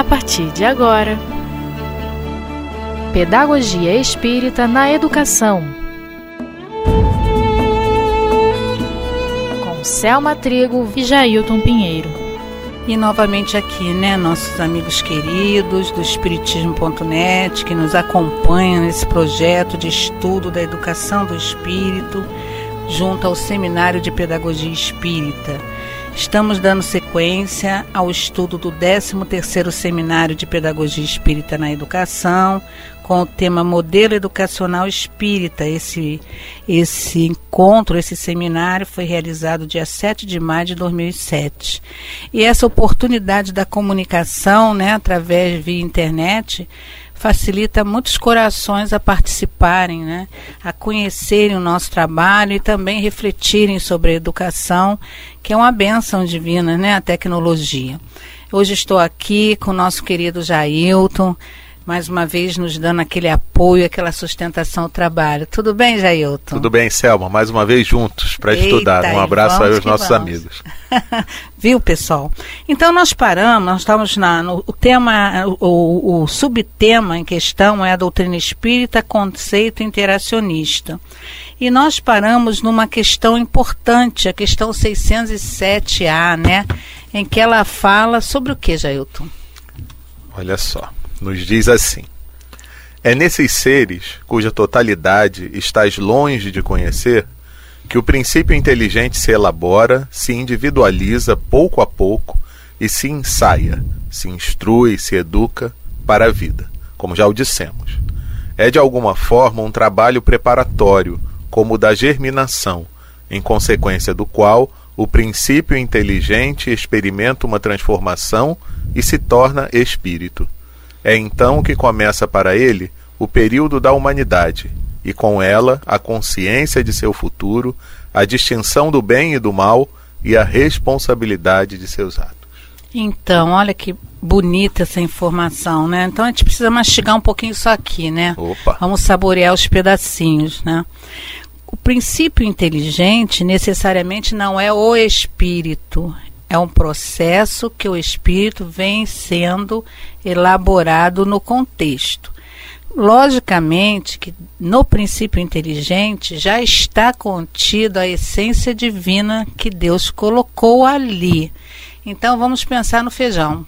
a partir de agora. Pedagogia Espírita na Educação. Com Selma Trigo e Jailton Pinheiro. E novamente aqui, né, nossos amigos queridos do Espiritismo.net que nos acompanham nesse projeto de estudo da educação do espírito junto ao Seminário de Pedagogia Espírita. Estamos dando sequência ao estudo do 13º Seminário de Pedagogia Espírita na Educação, com o tema Modelo Educacional Espírita. Esse, esse encontro, esse seminário foi realizado dia 7 de maio de 2007. E essa oportunidade da comunicação, né, através via internet, facilita muitos corações a participarem, né, a conhecerem o nosso trabalho e também refletirem sobre a educação, que é uma bênção divina, né, a tecnologia. Hoje estou aqui com o nosso querido Jailton, mais uma vez nos dando aquele apoio, aquela sustentação ao trabalho. Tudo bem, Jailton? Tudo bem, Selma. Mais uma vez juntos para estudar. Um abraço aí aos nossos vamos. amigos. Viu, pessoal? Então nós paramos, nós estamos na, no o tema, o, o subtema em questão é a doutrina espírita, conceito interacionista. E nós paramos numa questão importante, a questão 607A, né? Em que ela fala sobre o que, Jailton? Olha só nos diz assim: É nesses seres, cuja totalidade estás longe de conhecer, que o princípio inteligente se elabora, se individualiza pouco a pouco e se ensaia, se instrui, se educa para a vida, como já o dissemos. É de alguma forma um trabalho preparatório, como o da germinação, em consequência do qual o princípio inteligente experimenta uma transformação e se torna espírito. É então que começa para ele o período da humanidade, e com ela a consciência de seu futuro, a distinção do bem e do mal e a responsabilidade de seus atos. Então, olha que bonita essa informação, né? Então a gente precisa mastigar um pouquinho isso aqui, né? Opa. Vamos saborear os pedacinhos, né? O princípio inteligente necessariamente não é o espírito, é um processo que o espírito vem sendo elaborado no contexto. Logicamente que no princípio inteligente já está contida a essência divina que Deus colocou ali. Então vamos pensar no feijão.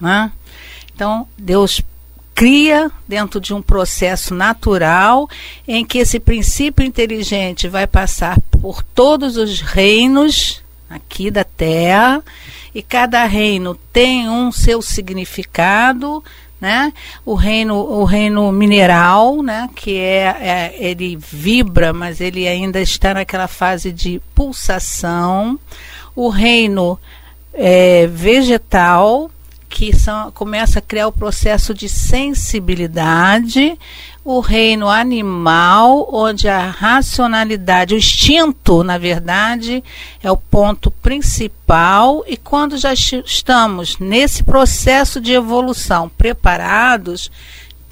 Né? Então Deus cria dentro de um processo natural em que esse princípio inteligente vai passar por todos os reinos aqui da terra e cada reino tem um seu significado, né? O reino, o reino mineral, né? Que é, é ele vibra, mas ele ainda está naquela fase de pulsação. O reino é, vegetal, que são, começa a criar o processo de sensibilidade, o reino animal, onde a racionalidade, o instinto, na verdade, é o ponto principal, e quando já estamos nesse processo de evolução preparados,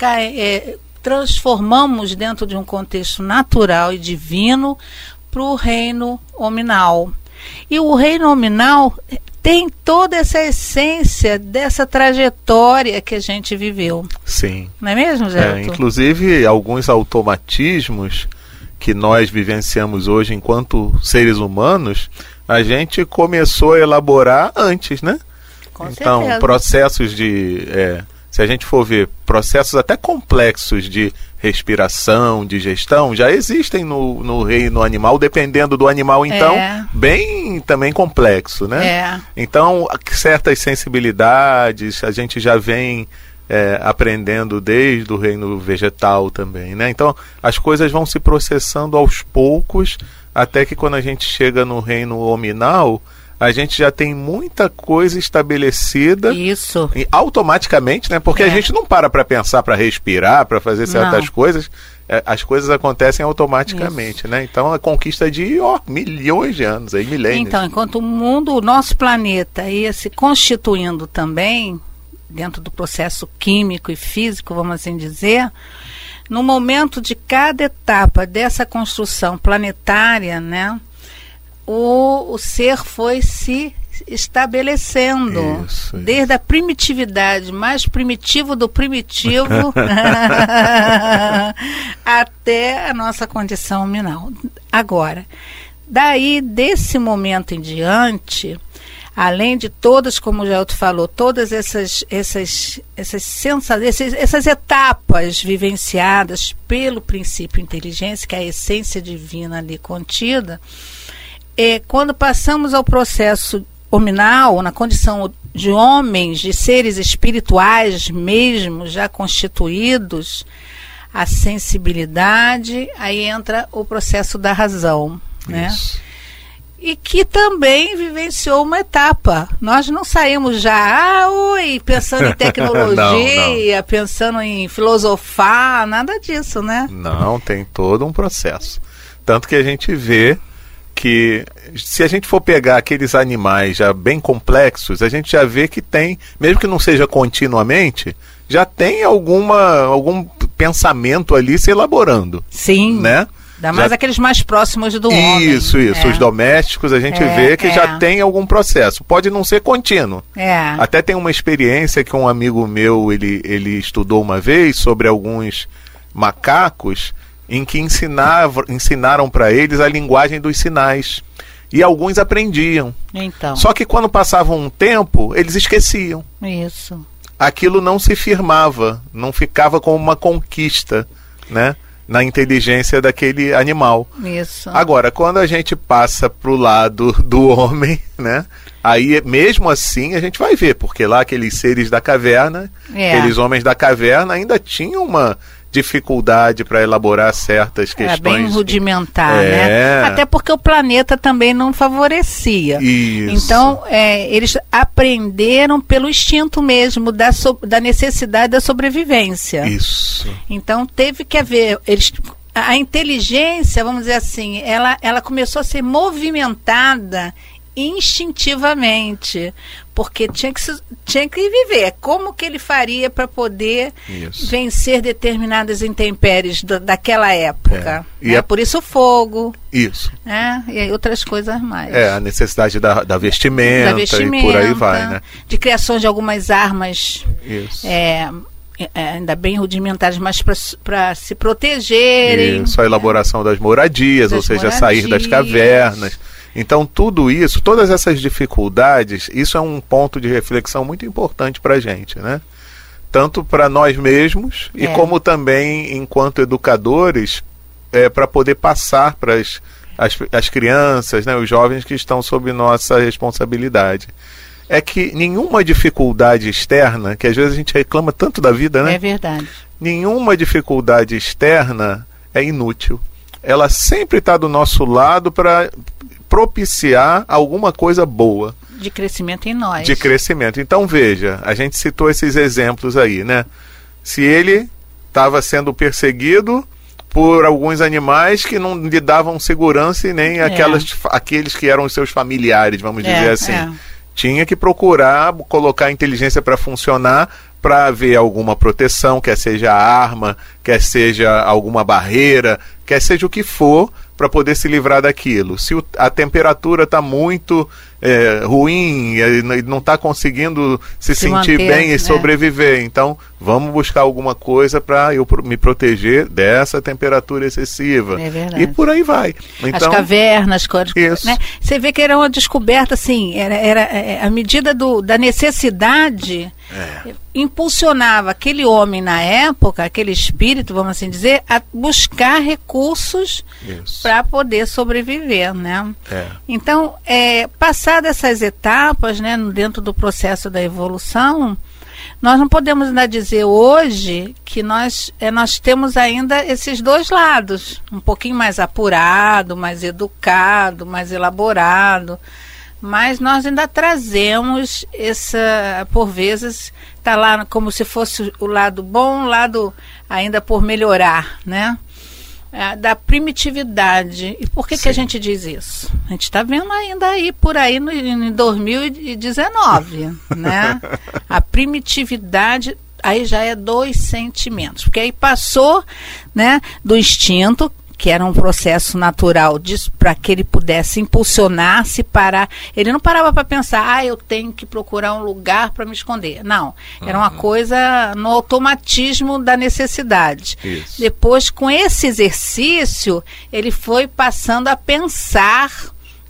é, transformamos dentro de um contexto natural e divino para o reino hominal. E o reino nominal tem toda essa essência dessa trajetória que a gente viveu. Sim. Não é mesmo, Zé? É, inclusive, alguns automatismos que nós vivenciamos hoje enquanto seres humanos, a gente começou a elaborar antes, né? Com então, certeza. processos de. É, se a gente for ver processos até complexos de respiração, digestão, já existem no, no reino animal, dependendo do animal, então, É. bem também complexo, né? É. Então, certas sensibilidades a gente já vem é, aprendendo desde o reino vegetal também, né? Então, as coisas vão se processando aos poucos, até que quando a gente chega no reino hominal, a gente já tem muita coisa estabelecida Isso. e automaticamente, né? Porque a É. gente não para para pensar, para respirar, para fazer certas Não. coisas. É, as coisas acontecem automaticamente, né? Então, a conquista de ó, milhões de anos, aí milênios. Então, enquanto o mundo, o nosso planeta ia se constituindo também, dentro do processo químico e físico, vamos assim dizer, no momento de cada etapa dessa construção planetária, né, o, o ser foi se estabelecendo Isso, desde a primitividade, mais primitivo do primitivo, até a nossa condição minal. Agora, daí desse momento em diante, além de todas, como o Gelto falou, todas essas essas essas, sensa essas, essas etapas vivenciadas pelo princípio inteligência, que é a essência divina ali contida, é, quando passamos ao processo hominal, na condição de homens, de seres espirituais mesmo, já constituídos, a sensibilidade, aí entra o processo da razão, né? Isso. E que também vivenciou uma etapa. Nós não saímos já, ah, oi, pensando em tecnologia, Não, pensando em filosofar, nada disso, né? Não, tem todo um processo. Tanto que a gente vê que se a gente for pegar aqueles animais já bem complexos, a gente já vê que tem, mesmo que não seja continuamente, já tem alguma algum pensamento ali se elaborando, Sim. né? Ainda mais Já- aqueles mais próximos do homem. Isso, isso. É. Os domésticos a gente É, vê que é. já tem algum processo. Pode não ser contínuo. É. Até tem uma experiência que um amigo meu ele, ele estudou uma vez sobre alguns macacos em que ensinava, ensinaram para eles a linguagem dos sinais. E alguns aprendiam. Então, Só que quando passava um tempo, eles esqueciam. isso. Aquilo não se firmava, não ficava como uma conquista, né? Na inteligência daquele animal. Isso. Agora, quando a gente passa pro lado do homem, né? Aí, mesmo assim, a gente vai ver, porque lá aqueles seres da caverna, É. aqueles homens da caverna ainda tinham uma dificuldade para elaborar certas questões. bem rudimentar, É. né? Até porque o planeta também não favorecia. Isso. Então, é, eles aprenderam pelo instinto mesmo da, so- da necessidade da sobrevivência. Isso. Então, teve que haver. Eles, a inteligência, vamos dizer assim, ela, ela começou a ser movimentada instintivamente, porque tinha que, tinha que viver. Como que ele faria para poder Isso. vencer determinadas intempéries da- daquela época? É. Né? a- Por isso o fogo, Isso. né? E aí outras coisas mais. É, a necessidade da, da vestimenta, da vestimenta, e por aí vai, né? de criação de algumas armas Isso. é, é, ainda bem rudimentares, mas para se protegerem. Isso, a elaboração das moradias, Das ou seja, sair das moradias. cavernas. Então, tudo isso, todas essas dificuldades, isso é um ponto de reflexão muito importante para a gente, né? Tanto para nós mesmos e É. como também enquanto educadores, é, para poder passar para as, as, as crianças, né, os jovens que estão sob nossa responsabilidade. É que nenhuma dificuldade externa, que às vezes a gente reclama tanto da vida, né? É verdade. nenhuma dificuldade externa é inútil. Ela sempre está do nosso lado para propiciar alguma coisa boa De crescimento em nós. de crescimento. Então veja, a gente citou esses exemplos aí, né? Se ele estava sendo perseguido por alguns animais que não lhe davam segurança e nem aquelas, aqueles que eram os seus familiares, vamos É, dizer assim é. tinha que procurar colocar a inteligência para funcionar para ver alguma proteção, quer seja arma, quer seja alguma barreira, quer seja o que for, para poder se livrar daquilo. Se o- a temperatura está muito é, ruim, e não está conseguindo se, Se sentir manter, bem né? e sobreviver, então vamos buscar alguma coisa para eu me proteger dessa temperatura excessiva. É verdade. E por aí vai. As Então, cavernas, coisas, Isso. né? Você vê que era uma descoberta, assim, era, era é, a medida do, da necessidade É. impulsionava aquele homem na época, aquele espírito, vamos assim dizer, a buscar recursos para poder sobreviver, né? É. Então, é, passadas essas etapas, né, dentro do processo da evolução, nós não podemos ainda dizer hoje que nós, é, nós temos ainda esses dois lados, um pouquinho mais apurado, mais educado, mais elaborado, mas nós ainda trazemos essa, por vezes, está lá como se fosse o lado bom, o lado ainda por melhorar, né? É, da primitividade. E por que, que a gente diz isso? A gente está vendo ainda aí por aí no, em 2019, né? A primitividade aí já é dois sentimentos, porque aí passou, né, do instinto que era um processo natural para que ele pudesse impulsionar-se para. Ele não parava para pensar, ah, eu tenho que procurar um lugar para me esconder. Não. Era uma uhum. coisa no automatismo da necessidade. Isso. Depois, com esse exercício, ele foi passando a pensar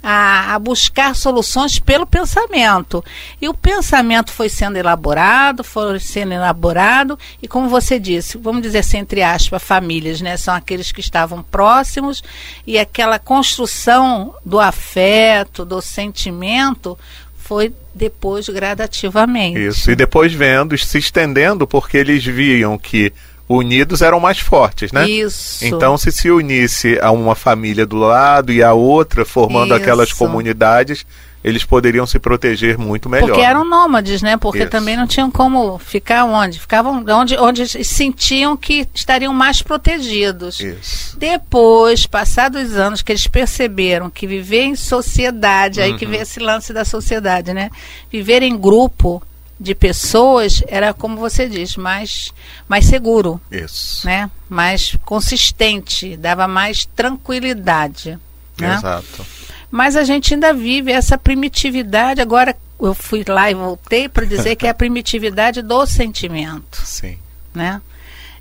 a, a, buscar soluções pelo pensamento. E o pensamento foi sendo elaborado, foi sendo elaborado, e como você disse, vamos dizer assim, entre aspas, famílias, né? São aqueles que estavam próximos, e aquela construção do afeto, do sentimento, foi depois gradativamente. Isso, e depois vendo, se estendendo, porque eles viam que unidos eram mais fortes, né? Isso. Então, se se unisse a uma família do lado e a outra, formando Isso. aquelas comunidades, eles poderiam se proteger muito melhor. Porque eram nômades, né? Porque Isso. também não tinham como ficar onde? Ficavam onde, onde sentiam que estariam mais protegidos. Isso. Depois, passados os anos, que eles perceberam que viver em sociedade, uhum. aí que vem esse lance da sociedade, né? Viver em grupo de pessoas era, como você diz, mais, mais seguro. Isso. Né? Mais consistente, dava mais tranquilidade. Né? Exato. Mas a gente ainda vive essa primitividade. Agora eu fui lá e voltei para dizer que é a primitividade do sentimento. Sim. Né?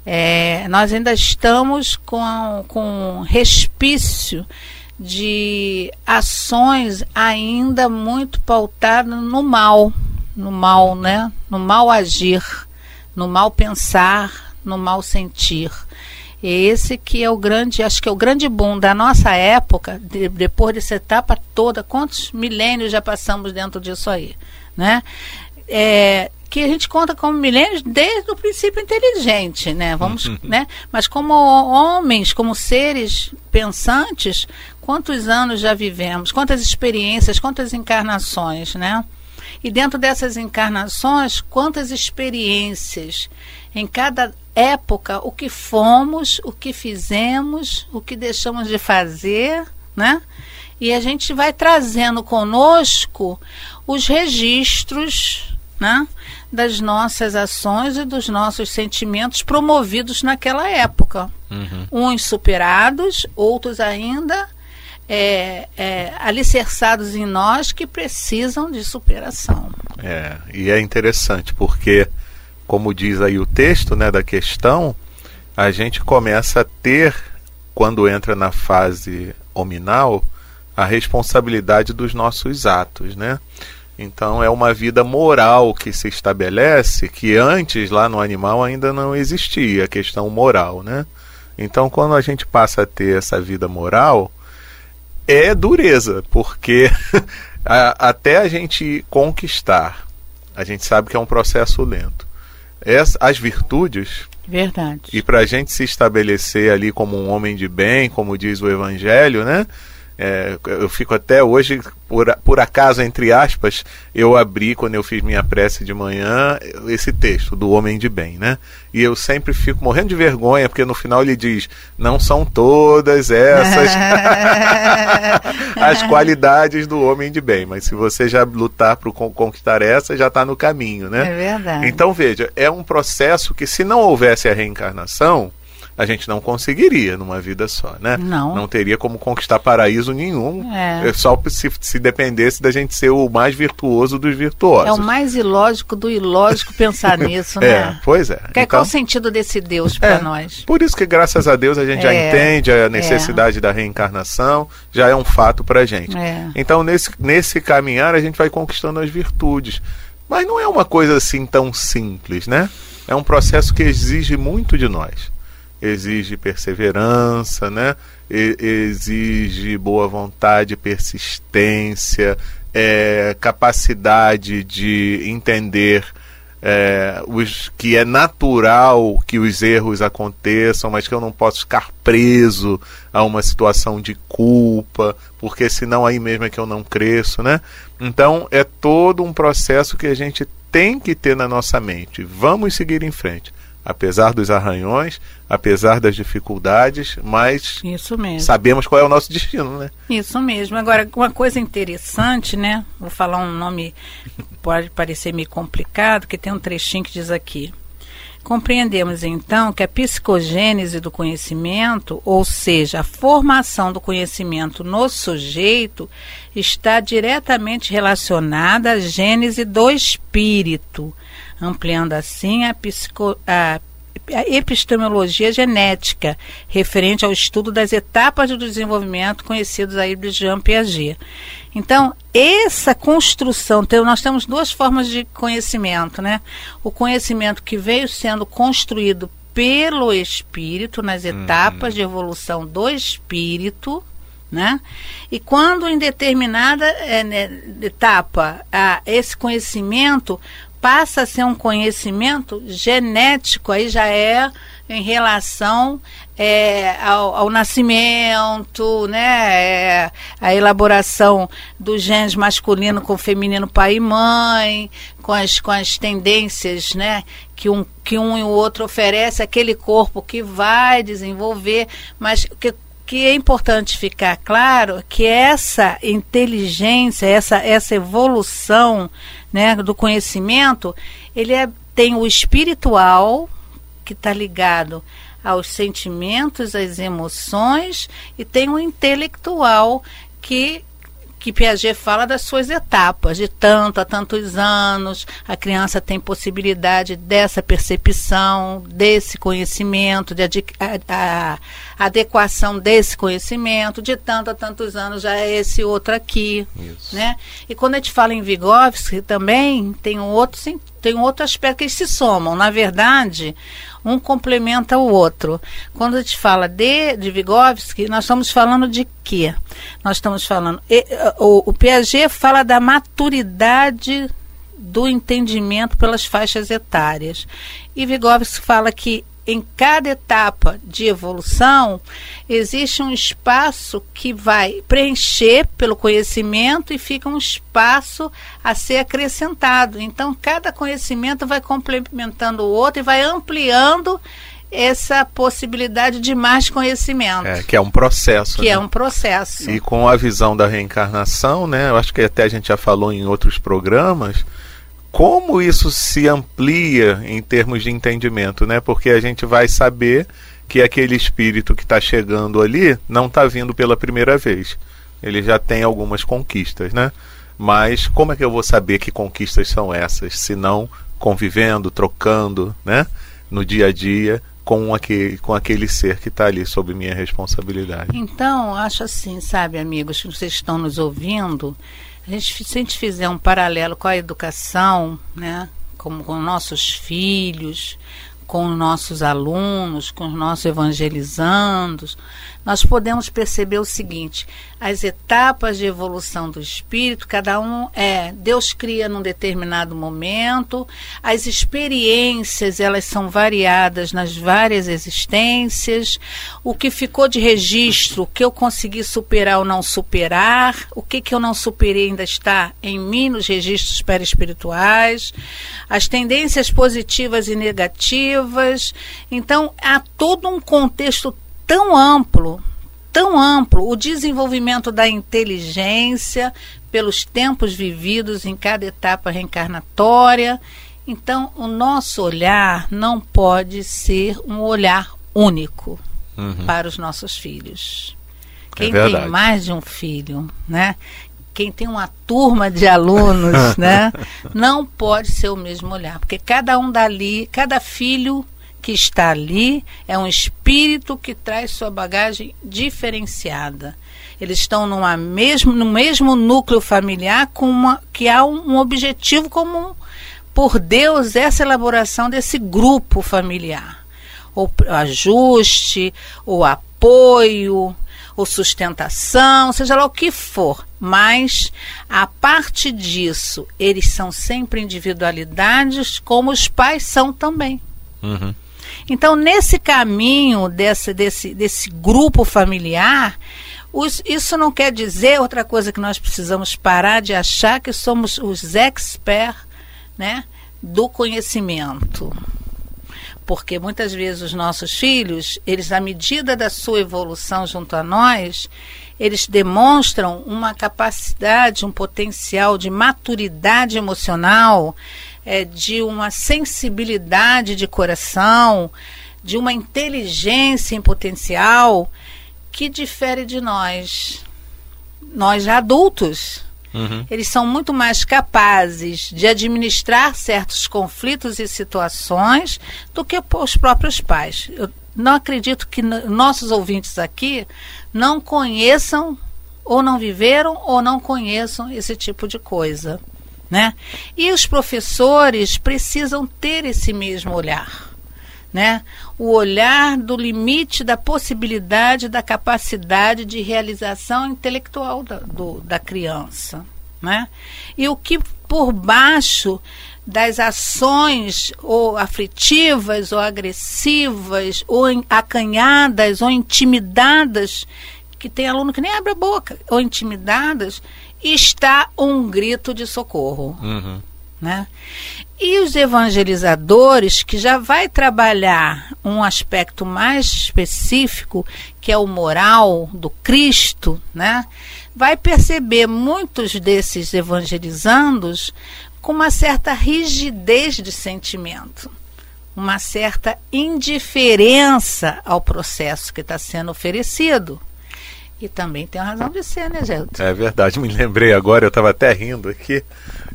É, nós ainda estamos com, com respício de ações ainda muito pautadas no mal no mal, né? No mal agir, no mal pensar, no mal sentir. E esse que é o grande, acho que é o grande boom da nossa época, de, depois dessa etapa toda, quantos milênios já passamos dentro disso aí, né? É, que a gente conta como milênios desde o princípio inteligente, né? Vamos, né? Mas como homens, como seres pensantes, quantos anos já vivemos, quantas experiências, quantas encarnações, né? E dentro dessas encarnações, quantas experiências em cada época, o que fomos, o que fizemos, o que deixamos de fazer, né? E a gente vai trazendo conosco os registros, né? das nossas ações e dos nossos sentimentos promovidos naquela época. Uhum. Uns superados, outros ainda é, é, alicerçados em nós que precisam de superação. É, e é interessante porque, como diz aí o texto né, da questão, a gente começa a ter, quando entra na fase hominal, a responsabilidade dos nossos atos, né? Então é uma vida moral que se estabelece que antes lá no animal ainda não existia a questão moral, né? Então quando a gente passa a ter essa vida moral, é dureza, porque a, até a gente conquistar, a gente sabe que é um processo lento. As, as virtudes. Verdade. E para a gente se estabelecer ali como um homem de bem, como diz o Evangelho, né? É, eu fico até hoje, por, por acaso, entre aspas, eu abri, quando eu fiz minha prece de manhã, esse texto do Homem de Bem, né? E eu sempre fico morrendo de vergonha, porque no final ele diz: não são todas essas as qualidades do homem de bem, mas se você já lutar para conquistar essa, já está no caminho, né? É verdade. Então, veja, é um processo que, se não houvesse a reencarnação, a gente não conseguiria numa vida só, né? Não. Não teria como conquistar paraíso nenhum. É. é só se, se dependesse da gente ser o mais virtuoso dos virtuosos. É o mais ilógico do ilógico pensar nisso, né? É, pois é. Qual, então, qual o sentido desse Deus para é, nós? Por isso que, graças a Deus, a gente já é. entende a é. necessidade da reencarnação, já é um fato para gente. Então, nesse, nesse caminhar, a gente vai conquistando as virtudes. Mas não é uma coisa assim tão simples, né? É um processo que exige muito de nós exige perseverança, né? E, exige boa vontade, persistência, é, capacidade de entender é, os, que é natural que os erros aconteçam, mas que eu não posso ficar preso a uma situação de culpa, porque senão aí mesmo é que eu não cresço, né? Então é todo um processo que a gente tem que ter na nossa mente. Vamos seguir em frente apesar dos arranhões, apesar das dificuldades, mas sabemos qual é o nosso destino, né? Isso mesmo. Agora, uma coisa interessante, né? Vou falar um nome pode parecer meio complicado, que tem um trechinho que diz aqui: Compreendemos então que a psicogênese do conhecimento, ou seja, a formação do conhecimento no sujeito, está diretamente relacionada à gênese do espírito, ampliando assim a, psico, a a epistemologia genética, referente ao estudo das etapas do desenvolvimento conhecidos aí de Jean Piaget. Então, essa construção, nós temos duas formas de conhecimento, né? O conhecimento que veio sendo construído pelo espírito, nas etapas uhum. de evolução do espírito, né? E quando em determinada é, né, etapa a, esse conhecimento passa a ser um conhecimento genético, aí já é em relação é, ao, ao, nascimento, né, é, a elaboração dos genes masculino com feminino pai e mãe, com as, com as tendências né, que, um, que um e o outro oferece, aquele corpo que vai desenvolver, mas que que é importante ficar claro que essa inteligência, essa, essa evolução né, do conhecimento, ele é, tem o espiritual, que está ligado aos sentimentos, às emoções, e tem o intelectual, que que Piaget fala das suas etapas, de tanto a tantos anos, a criança tem possibilidade dessa percepção, desse conhecimento, de adequação desse conhecimento, de tanto a tantos anos já é esse outro aqui, Isso. né? E quando a gente fala em Vygotsky também tem um outro tem um outro aspecto que eles se somam. Na verdade, um complementa o outro. Quando a gente fala de, de Vygotsky, nós estamos falando de quê? Nós estamos falando. O, o Piaget fala da maturidade do entendimento pelas faixas etárias. E Vygotsky fala que em cada etapa de evolução, existe um espaço que vai preencher pelo conhecimento e fica um espaço a ser acrescentado. Então, cada conhecimento vai complementando o outro e vai ampliando essa possibilidade de mais conhecimento. É, que é um processo. Que é né? é um processo. E com a visão da reencarnação, né? Eu acho que até a gente já falou em outros programas como isso se amplia em termos de entendimento, né? Porque a gente vai saber que aquele espírito que está chegando ali não está vindo pela primeira vez. Ele já tem algumas conquistas, né? Mas como é que eu vou saber que conquistas são essas, se não convivendo, trocando, né? No dia a dia com aquele, com aquele ser que está ali sob minha responsabilidade. Então, acho assim, sabe, amigos, que vocês estão nos ouvindo, a gente, se a gente fizer um paralelo com a educação, né, como com nossos filhos, com nossos alunos, com os nossos evangelizandos, nós podemos perceber o seguinte: as etapas de evolução do espírito, cada um é, Deus cria num determinado momento, as experiências, elas são variadas nas várias existências, o que ficou de registro, o que eu consegui superar ou não superar, o que que eu não superei ainda está em mim nos registros perispirituais, as tendências positivas e negativas. Então, há todo um contexto tão amplo, tão amplo, o desenvolvimento da inteligência pelos tempos vividos em cada etapa reencarnatória. Então, o nosso olhar não pode ser um olhar único uhum. para os nossos filhos. É Quem é tem mais de um filho, né? Quem tem uma turma de alunos, né? Não pode ser o mesmo olhar, porque cada um dali, cada filho que está ali é um espírito que traz sua bagagem diferenciada. Eles estão numa mesmo, no mesmo núcleo familiar com uma, que há um, um objetivo comum. Por Deus, essa elaboração desse grupo familiar. O ajuste, o apoio, ou sustentação, seja lá o que for. Mas, a parte disso, eles são sempre individualidades, como os pais são também. Uhum. Então, nesse caminho desse, desse, desse grupo familiar, os, isso não quer dizer outra coisa que nós precisamos parar de achar que somos os experts né, do conhecimento. porque muitas vezes os nossos filhos, eles, à medida da sua evolução junto a nós, eles demonstram uma capacidade, um potencial de maturidade emocional, é, de uma sensibilidade de coração, de uma inteligência em potencial que difere de nós. Nós adultos. Uhum. Eles são muito mais capazes de administrar certos conflitos e situações do que os próprios pais. Eu não acredito que nossos ouvintes aqui não conheçam ou não viveram ou não conheçam esse tipo de coisa, né? E os professores precisam ter esse mesmo olhar, né? O olhar do limite da possibilidade da capacidade de realização intelectual da, do, da criança, né? E o que por baixo das ações ou aflitivas ou agressivas ou acanhadas ou intimidadas que tem aluno que nem abre a boca ou intimidadas está um grito de socorro uhum. né e os evangelizadores que já vai trabalhar um aspecto mais específico que é o moral do Cristo né vai perceber muitos desses evangelizandos com uma certa rigidez de sentimento, uma certa indiferença ao processo que está sendo oferecido. E também tem razão de ser, né, Gelton? É verdade, me lembrei agora, eu estava até rindo aqui,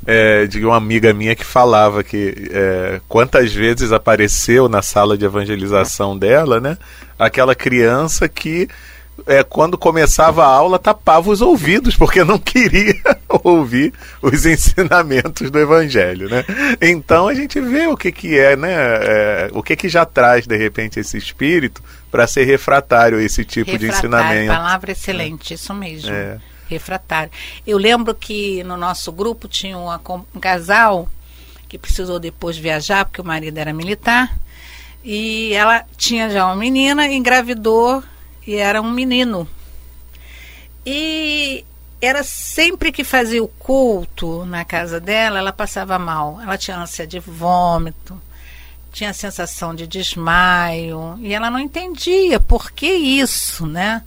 é, de uma amiga minha que falava que é, quantas vezes apareceu na sala de evangelização dela, né? Aquela criança que é, quando começava a aula, tapava os ouvidos, porque não queria ouvir os ensinamentos do Evangelho, né? Então a gente vê o que, que é, né? É, o que, que já traz, de repente, esse espírito para ser refratário esse tipo refratário, de ensinamento. Palavra excelente, isso mesmo. É. Refratário. Eu lembro que no nosso grupo tinha uma, um casal que precisou depois viajar, porque o marido era militar, e ela tinha já uma menina, engravidou e era um menino. E era sempre que fazia o culto na casa dela, ela passava mal. Ela tinha ânsia de vômito, tinha sensação de desmaio, e ela não entendia por que isso, né?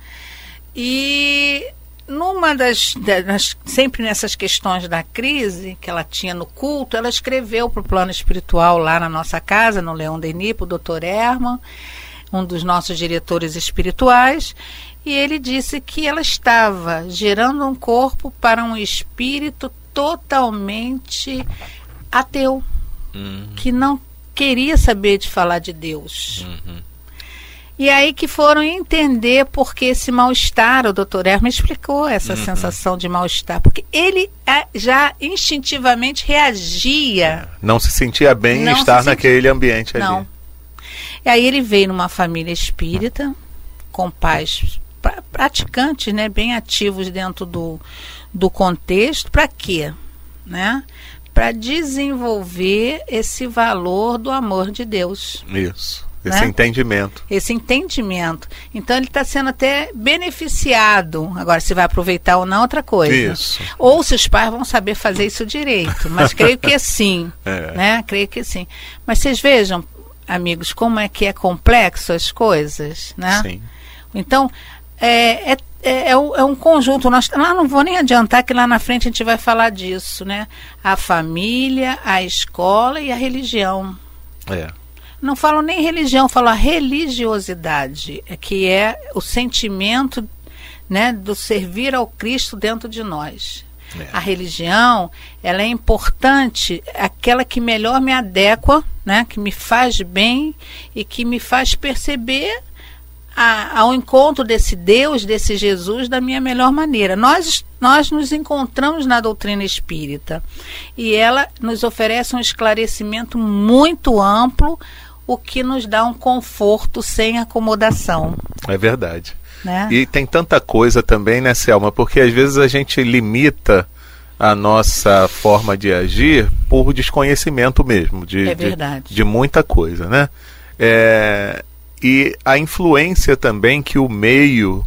E numa das, das, sempre nessas questões da crise que ela tinha no culto, ela escreveu para o plano espiritual lá na nossa casa, no Leão Denis, para o doutor Herman, um dos nossos diretores espirituais, e ele disse que ela estava gerando um corpo para um espírito totalmente ateu, uhum. que não queria saber de falar de Deus. Uhum. E aí que foram entender por que esse mal-estar, o doutor Hermes explicou essa uhum. sensação de mal-estar, porque ele é, já instintivamente reagia. Não se sentia bem em estar naquele ambiente ali. Não, e aí ele veio numa família espírita, com pais pra, praticantes, né, bem ativos dentro do, do contexto, para quê? Né? Para desenvolver esse valor do amor de Deus. Isso. Esse né? entendimento. Esse entendimento. Então ele está sendo até beneficiado. Agora, se vai aproveitar ou não, outra coisa. Isso. Ou se os pais vão saber fazer isso direito. Mas creio que sim. É. Né? Creio que sim. Mas vocês vejam, amigos, como é que é complexo as coisas, né? Sim. Então, é, é, é, é, um conjunto. Nós, lá não vou nem adiantar que lá na frente a gente vai falar disso, né? A família, a escola e a religião. É. Não falo nem religião, falo a religiosidade, é que é o sentimento né, do servir ao Cristo dentro de nós. É. A religião, ela é importante, aquela que melhor me adequa, né, que me faz bem e que me faz perceber a, ao encontro desse Deus, desse Jesus, da minha melhor maneira. Nós, nós nos encontramos na doutrina espírita e ela nos oferece um esclarecimento muito amplo, o que nos dá um conforto sem acomodação. É verdade. Né? E tem tanta coisa também, né, Selma? Porque às vezes a gente limita a nossa forma de agir por desconhecimento mesmo de, é de, de muita coisa, né? É, e a influência também que o meio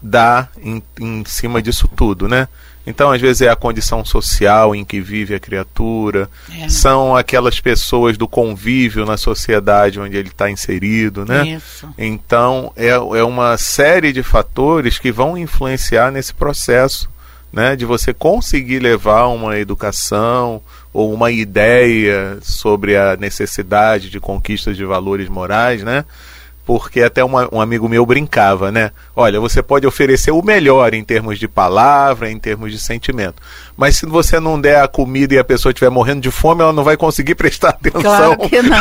dá em, em cima disso tudo, né? Então, às vezes, é a condição social em que vive a criatura, É. são aquelas pessoas do convívio na sociedade onde ele está inserido, né? Isso. Então, é, é uma série de fatores que vão influenciar nesse processo, né? De você conseguir levar uma educação ou uma ideia sobre a necessidade de conquista de valores morais, né? Porque até uma- um amigo meu brincava, né? Olha, você pode oferecer o melhor em termos de palavra, em termos de sentimento. Mas se você não der a comida e a pessoa estiver morrendo de fome, ela não vai conseguir prestar atenção. Claro que não.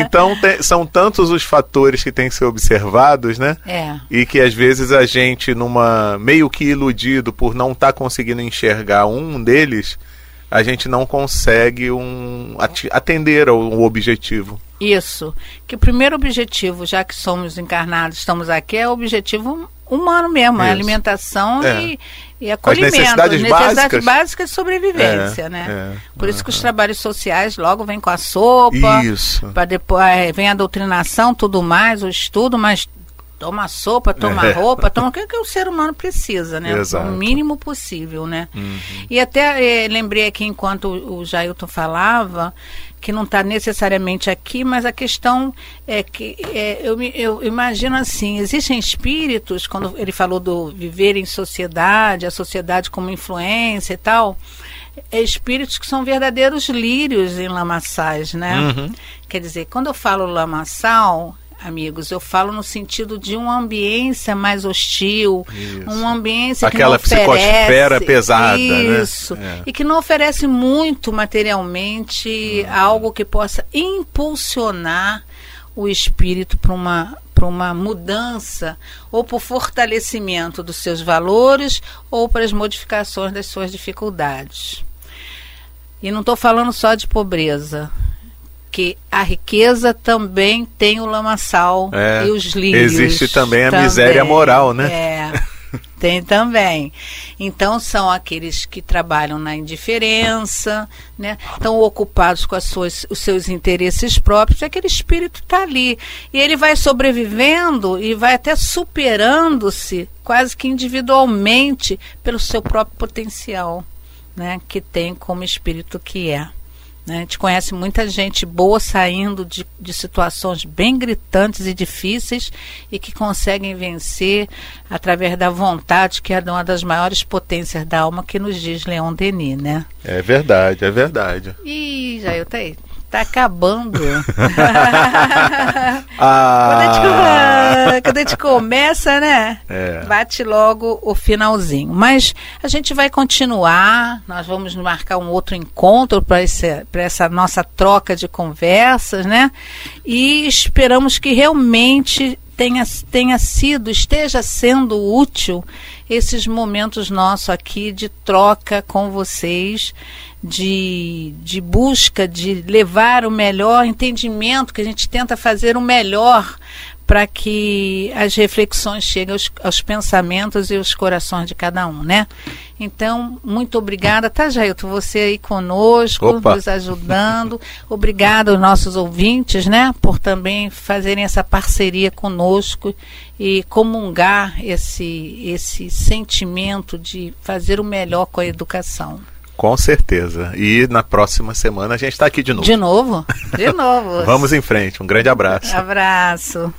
Então te- são tantos os fatores que têm que ser observados, né? é. E que às vezes a gente, numa meio que iludido por não estar conseguindo enxergar um deles, a gente não consegue um, atender ao, objetivo. Isso. Que o primeiro objetivo, já que somos encarnados, estamos aqui, é o objetivo humano mesmo, a Isso. alimentação É. e, e acolhimento. necessidades básicas. básicas de sobrevivência, É, né? é, Por isso que os trabalhos sociais logo vêm com a sopa, para depois eh, vem a doutrinação, tudo mais, o estudo, mas toma sopa, toma É. roupa, toma o que, que o ser humano precisa, né? Exato. Uhum. O mínimo possível, né? E até eh, lembrei aqui enquanto o Jailton falava que não está necessariamente aqui, mas a questão é que é, eu, eu imagino assim, existem espíritos, quando ele falou do viver em sociedade, a sociedade como influência e tal, é espíritos que são verdadeiros lírios em lamaçais, né? Uhum. Quer dizer, quando eu falo lamaçal, amigos, eu falo no sentido de uma ambiência mais hostil, Isso. uma ambiência Aquela que não oferece, pesada, né? Isso. É. E que não oferece muito materialmente Uhum. algo que possa impulsionar o espírito para uma para uma mudança ou para o fortalecimento dos seus valores ou para as modificações das suas dificuldades. E não estou falando só de pobreza, que a riqueza também tem o lamaçal É, e os lírios. existe também a miséria moral, né? É, tem também. Então são aqueles que trabalham na indiferença, né? Estão ocupados com as suas, os seus interesses próprios, aquele espírito está ali. E ele vai sobrevivendo e vai até superando-se quase que individualmente pelo seu próprio potencial, né? Que tem como espírito que é. Né? A gente conhece muita gente boa saindo de, de situações bem gritantes e difíceis e que conseguem vencer através da vontade, que é uma das maiores potências da alma, que nos diz Leon Denis, né? É verdade, é verdade. Ih, Jair, tá aí. Tá acabando. quando, a Ah, gente, quando a gente começa, né? É. Bate logo o finalzinho. Mas a gente vai continuar. Nós vamos marcar um outro encontro para essa nossa troca de conversas, né? E esperamos que realmente tenha, tenha sido, esteja sendo útil esses momentos nossos aqui de troca com vocês, de, de busca de levar o melhor entendimento, que a gente tenta fazer o melhor para que as reflexões cheguem aos, aos, pensamentos e aos corações de cada um, né? Então, muito obrigada, tá, Jailton? Você aí conosco, Opa. nos ajudando. Obrigada aos nossos ouvintes, né? Por também fazerem essa parceria conosco e comungar esse, esse sentimento de fazer o melhor com a educação. Com certeza. E na próxima semana a gente está aqui de novo. De novo? De novo. Vamos em frente. Um grande abraço. Abraço.